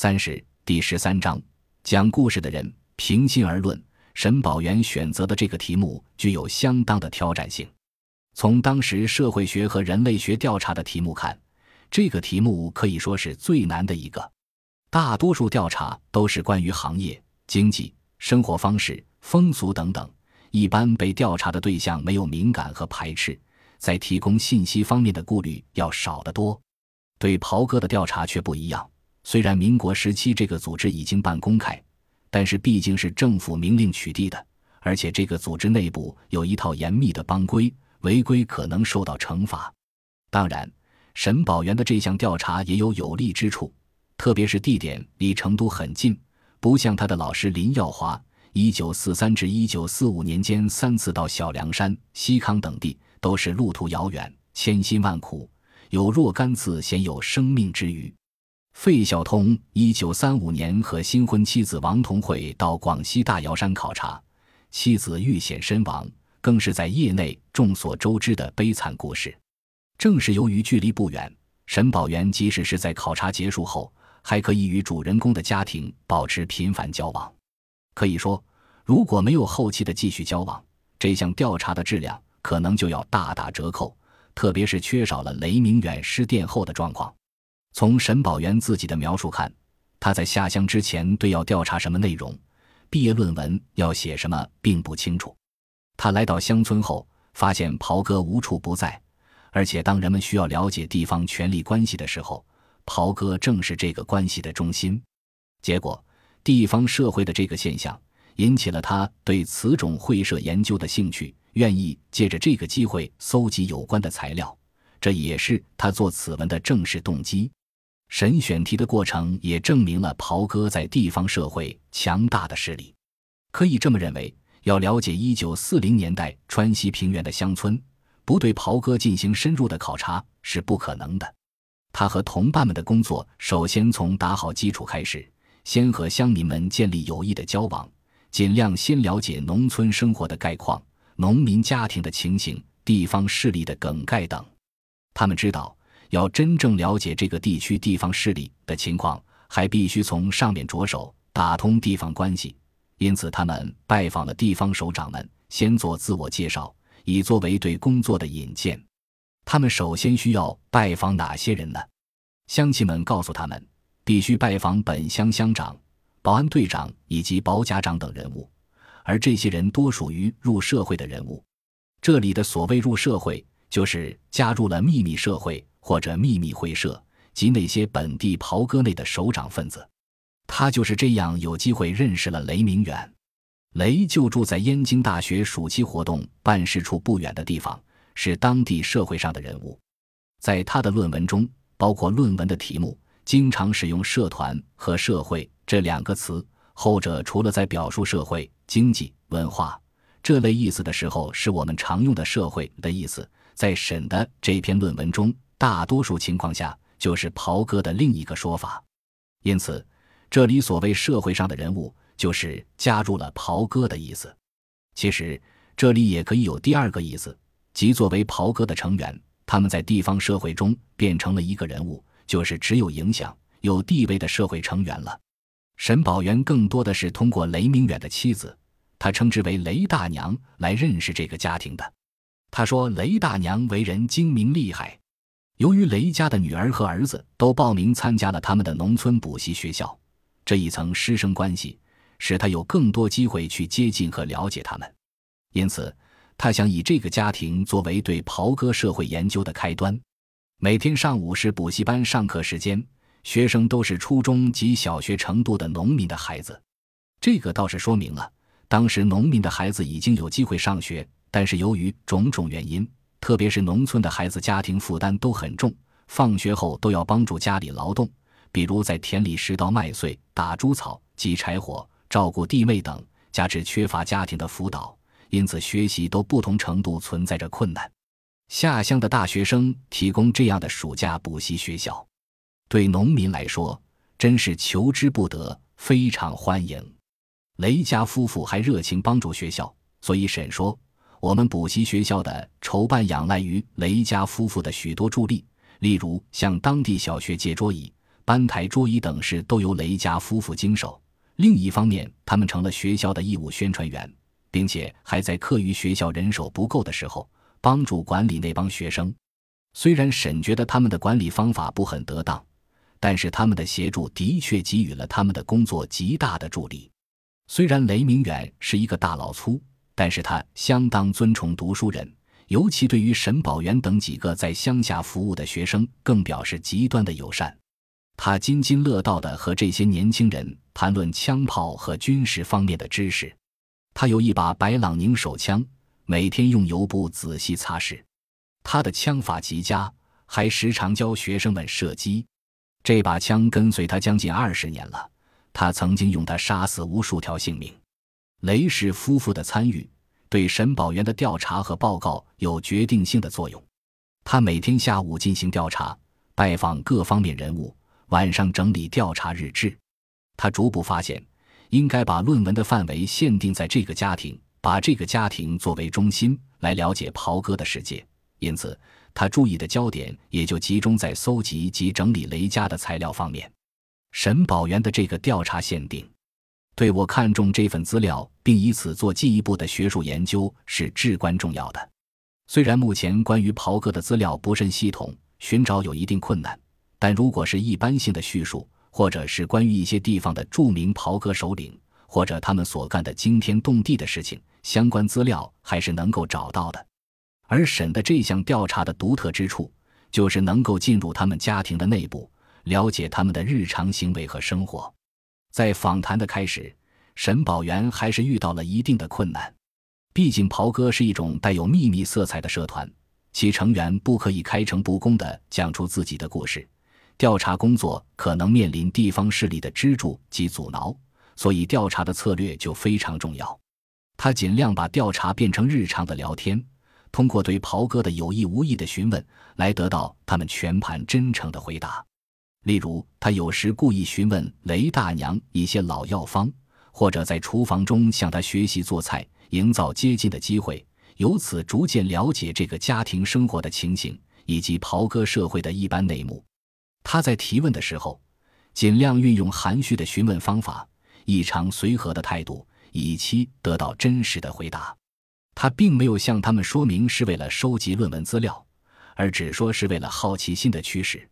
三十第十三章，讲故事的人。平心而论，沈宝元选择的这个题目具有相当的挑战性。从当时社会学和人类学调查的题目看，这个题目可以说是最难的一个。大多数调查都是关于行业、经济、生活方式、风俗等等，一般被调查的对象没有敏感和排斥，在提供信息方面的顾虑要少得多。对袍哥的调查却不一样，虽然民国时期这个组织已经半公开。但是毕竟是政府明令取缔的，而且这个组织内部有一套严密的帮规，违规可能受到惩罚。当然，沈宝元的这项调查也有有利之处，特别是地点离成都很近，不像他的老师林耀华，一九四三至一九四五年间三次到小凉山、西康等地，都是路途遥远，千辛万苦，有若干次鲜有生命之虞。费孝通一九三五年和新婚妻子王同慧到广西大瑶山考察，妻子遇险身亡，更是在业内众所周知的悲惨故事。正是由于距离不远，沈宝元即使是在考察结束后，还可以与主人公的家庭保持频繁交往。可以说，如果没有后期的继续交往，这项调查的质量可能就要大打折扣，特别是缺少了雷明远失电后的状况。从沈宝元自己的描述看，他在下乡之前对要调查什么内容、毕业论文要写什么并不清楚。他来到乡村后，发现袍哥无处不在，而且当人们需要了解地方权力关系的时候，袍哥正是这个关系的中心。结果，地方社会的这个现象引起了他对此种会社研究的兴趣，愿意借着这个机会搜集有关的材料，这也是他做此文的正式动机。审选题的过程也证明了袍哥在地方社会强大的势力。可以这么认为，要了解一九四零年代川西平原的乡村，不对袍哥进行深入的考察是不可能的。他和同伴们的工作首先从打好基础开始，先和乡民们建立有益的交往，尽量先了解农村生活的概况、农民家庭的情形、地方势力的梗概等。他们知道。要真正了解这个地区地方势力的情况，还必须从上面着手打通地方关系。因此，他们拜访了地方首长们，先做自我介绍，以作为对工作的引荐。他们首先需要拜访哪些人呢？乡亲们告诉他们，必须拜访本乡乡长、保安队长以及保甲长等人物，而这些人多属于入社会的人物。这里的所谓入社会，就是加入了秘密社会。或者秘密会社及那些本地袍哥内的首长分子，他就是这样有机会认识了雷明远。雷就住在燕京大学暑期活动办事处不远的地方，是当地社会上的人物。在他的论文中，包括论文的题目，经常使用“社团”和“社会”这两个词。后者除了在表述社会、经济、文化这类意思的时候，是我们常用的“社会”的意思，在沈的这篇论文中。大多数情况下，就是袍哥的另一个说法。因此，这里所谓社会上的人物，就是加入了袍哥的意思。其实，这里也可以有第二个意思，即作为袍哥的成员，他们在地方社会中变成了一个人物，就是只有影响、有地位的社会成员了。沈宝元更多的是通过雷明远的妻子，他称之为雷大娘来认识这个家庭的。他说，雷大娘为人精明厉害。由于雷家的女儿和儿子都报名参加了他们的农村补习学校，这一层师生关系使他有更多机会去接近和了解他们。因此，他想以这个家庭作为对袍哥社会研究的开端。每天上午是补习班上课时间，学生都是初中及小学程度的农民的孩子。这个倒是说明了，当时农民的孩子已经有机会上学，但是由于种种原因。特别是农村的孩子，家庭负担都很重，放学后都要帮助家里劳动，比如在田里拾稻麦穗、打猪草、挤柴火、照顾弟妹等，加之缺乏家庭的辅导，因此学习都不同程度存在着困难。下乡的大学生提供这样的暑假补习学校，对农民来说真是求之不得，非常欢迎。雷家夫妇还热情帮助学校，所以沈说。我们补习学校的筹办仰赖于雷家夫妇的许多助力，例如向当地小学借桌椅、班台、桌椅等事都由雷家夫妇经手。另一方面，他们成了学校的义务宣传员，并且还在课余学校人手不够的时候帮助管理那帮学生。虽然沈觉得他们的管理方法不很得当，但是他们的协助的确给予了他们的工作极大的助力。虽然雷明远是一个大老粗，但是他相当尊崇读书人，尤其对于沈宝元等几个在乡下服务的学生，更表示极端的友善。他津津乐道地和这些年轻人谈论枪炮和军事方面的知识。他有一把白朗宁手枪，每天用油布仔细擦拭。他的枪法极佳，还时常教学生们射击。这把枪跟随他将近二十年了，他曾经用它杀死无数条性命。雷氏夫妇的参与对沈宝元的调查和报告有决定性的作用。他每天下午进行调查，拜访各方面人物。晚上整理调查日志，他逐步发现，应该把论文的范围限定在这个家庭，把这个家庭作为中心来了解袍哥的世界。因此，他注意的焦点也就集中在搜集及整理雷家的材料方面。沈宝元的这个调查限定，对我看中这份资料并以此做进一步的学术研究是至关重要的。虽然目前关于袍哥的资料不甚系统，寻找有一定困难。但如果是一般性的叙述，或者是关于一些地方的著名袍哥首领，或者他们所干的惊天动地的事情，相关资料还是能够找到的。而沈的这项调查的独特之处，就是能够进入他们家庭的内部，了解他们的日常行为和生活。在访谈的开始，沈宝元还是遇到了一定的困难，毕竟袍哥是一种带有秘密色彩的社团，其成员不可以开诚布公地讲出自己的故事。调查工作可能面临地方势力的支柱及阻挠，所以调查的策略就非常重要。他尽量把调查变成日常的聊天，通过对袍哥的有意无意的询问来得到他们全盘真诚的回答。例如，他有时故意询问雷大娘一些老药方，或者在厨房中向她学习做菜，营造接近的机会，由此逐渐了解这个家庭生活的情形以及袍哥社会的一般内幕。他在提问的时候，尽量运用含蓄的询问方法，异常随和的态度，以期得到真实的回答。他并没有向他们说明是为了收集论文资料，而只说是为了好奇心的驱使。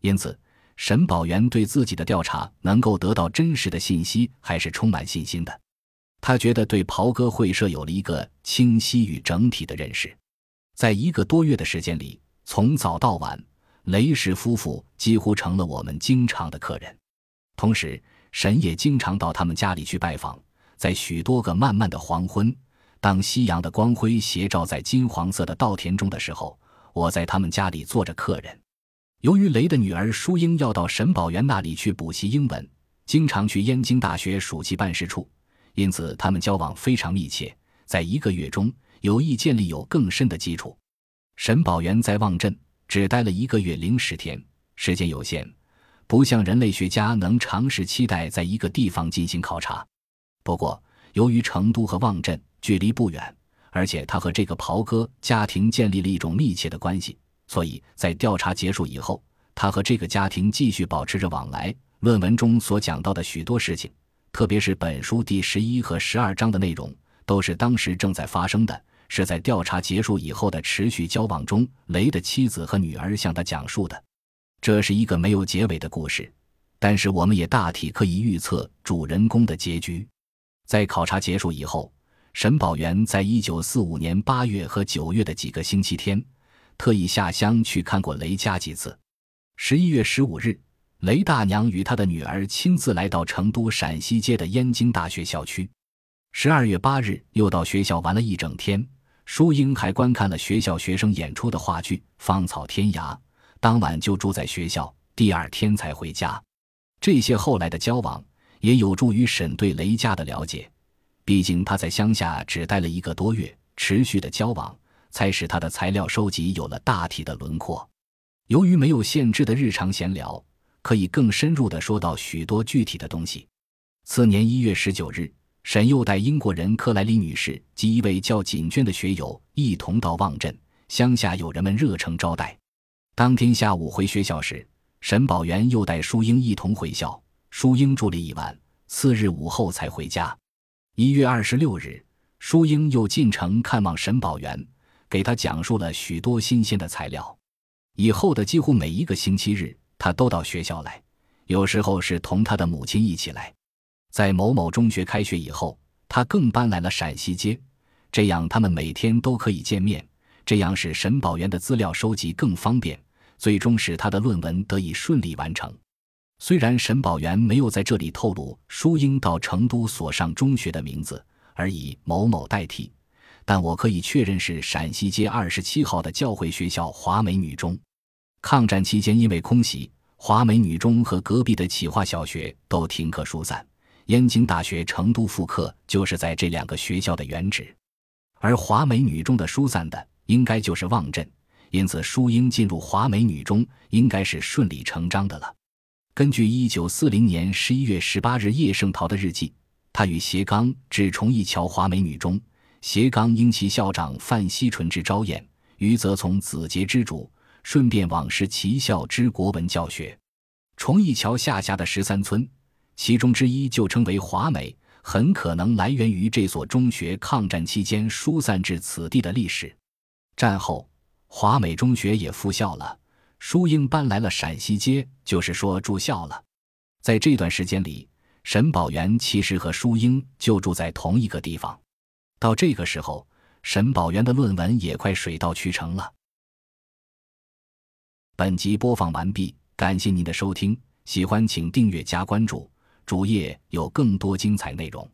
因此，沈宝元对自己的调查能够得到真实的信息，还是充满信心的。他觉得对袍哥会社有了一个清晰与整体的认识。在一个多月的时间里，从早到晚。雷氏夫妇几乎成了我们经常的客人，同时沈也经常到他们家里去拜访。在许多个漫漫的黄昏，当夕阳的光辉斜照在金黄色的稻田中的时候，我在他们家里做着客人。由于雷的女儿淑英要到沈宝元那里去补习英文，经常去燕京大学暑期办事处，因此他们交往非常密切。在一个月中，有意建立有更深的基础。沈宝元在望镇。只待了一个月零十天，时间有限，不像人类学家能长时期待在一个地方进行考察。不过，由于成都和望镇距离不远，而且他和这个袍哥家庭建立了一种密切的关系，所以在调查结束以后，他和这个家庭继续保持着往来。论文中所讲到的许多事情，特别是本书第十一和十二章的内容，都是当时正在发生的。是在调查结束以后的持续交往中，雷的妻子和女儿向他讲述的。这是一个没有结尾的故事，但是我们也大体可以预测主人公的结局。在考察结束以后，沈宝元在一九四五年八月和九月的几个星期天，特意下乡去看过雷家几次。十一月十五日，雷大娘与她的女儿亲自来到成都陕西街的燕京大学校区。十二月八日，又到学校玩了一整天。淑英还观看了学校学生演出的话剧《芳草天涯》，当晚就住在学校，第二天才回家。这些后来的交往也有助于沈对雷家的了解，毕竟他在乡下只待了一个多月，持续的交往才使他的材料收集有了大体的轮廓。由于没有限制的日常闲聊，可以更深入的说到许多具体的东西。次年一月十九日。沈又带英国人克莱里女士及一位叫锦娟的学友一同到望镇乡下，有人们热诚招待。当天下午回学校时，沈宝元又带淑英一同回校，淑英住了一晚，次日午后才回家。一月二十六日，淑英又进城看望沈宝元，给他讲述了许多新鲜的材料。以后的几乎每一个星期日，他都到学校来，有时候是同他的母亲一起来。在某某中学开学以后，他更搬来了陕西街，这样他们每天都可以见面，这样使沈宝元的资料收集更方便，最终使他的论文得以顺利完成。虽然沈宝元没有在这里透露淑英到成都所上中学的名字，而以某某代替，但我可以确认是陕西街二十七号的教会学校华美女中。抗战期间因为空袭，华美女中和隔壁的启化小学都停课疏散。燕京大学成都复课就是在这两个学校的原址，而华美女中的疏散的应该就是望镇，因此淑英进入华美女中应该是顺理成章的了。根据一九四零年十一月十八日叶圣陶的日记，他与斜刚至崇义桥华美女中，斜刚因其校长范希纯之招宴，余则从子节之主，顺便往师其校之国文教学。崇义桥下辖的十三村。其中之一就称为华美，很可能来源于这所中学抗战期间疏散至此地的历史。战后，华美中学也复校了，淑英搬来了陕西街，就是说住校了。在这段时间里，沈宝元其实和淑英就住在同一个地方。到这个时候，沈宝元的论文也快水到渠成了。本集播放完毕，感谢您的收听，喜欢请订阅加关注。主页有更多精彩内容。